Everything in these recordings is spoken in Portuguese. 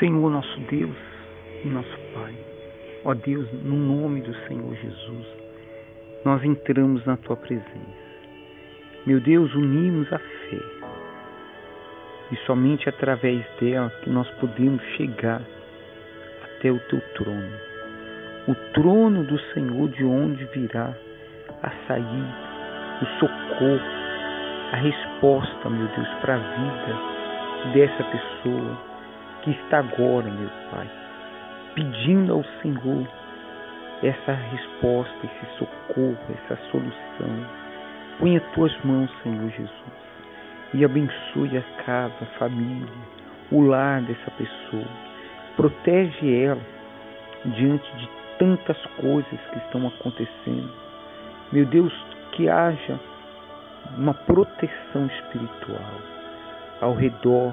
Senhor nosso Deus e nosso Pai, ó Deus, no nome do Senhor Jesus, nós entramos na tua presença. Meu Deus, unimos a fé. E somente através dela que nós podemos chegar até o teu trono, o trono do Senhor de onde virá a sair o socorro, a resposta, meu Deus, para a vida dessa pessoa que está agora, meu Pai, pedindo ao Senhor essa resposta, esse socorro, essa solução. Põe as tuas mãos, Senhor Jesus, e abençoe a casa, a família, o lar dessa pessoa. Protege ela diante de tantas coisas que estão acontecendo. Meu Deus, que haja uma proteção espiritual ao redor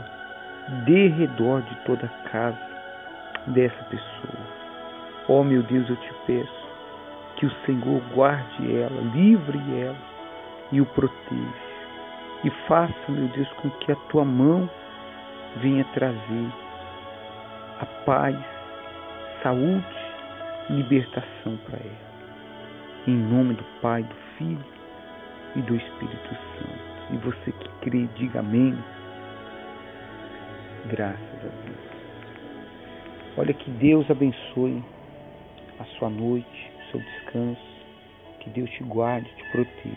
de redor de toda a casa dessa pessoa. Oh, meu Deus, eu te peço que o Senhor guarde ela, livre ela e o proteja. E faça, meu Deus, com que a tua mão venha trazer a paz, saúde e libertação para ela. Em nome do Pai, do Filho e do Espírito Santo. E você que crê, diga amém. Graças a Deus. Olha que Deus abençoe a sua noite, o seu descanso, que Deus te guarde, te proteja.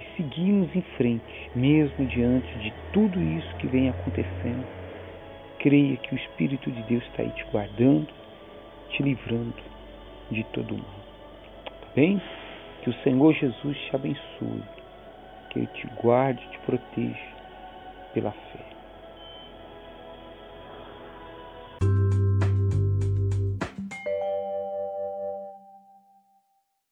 E seguimos em frente, mesmo diante de tudo isso que vem acontecendo. Creia que o Espírito de Deus está aí te guardando, te livrando de todo mal. Tá bem? Que o Senhor Jesus te abençoe, que Ele te guarde, te proteja pela fé.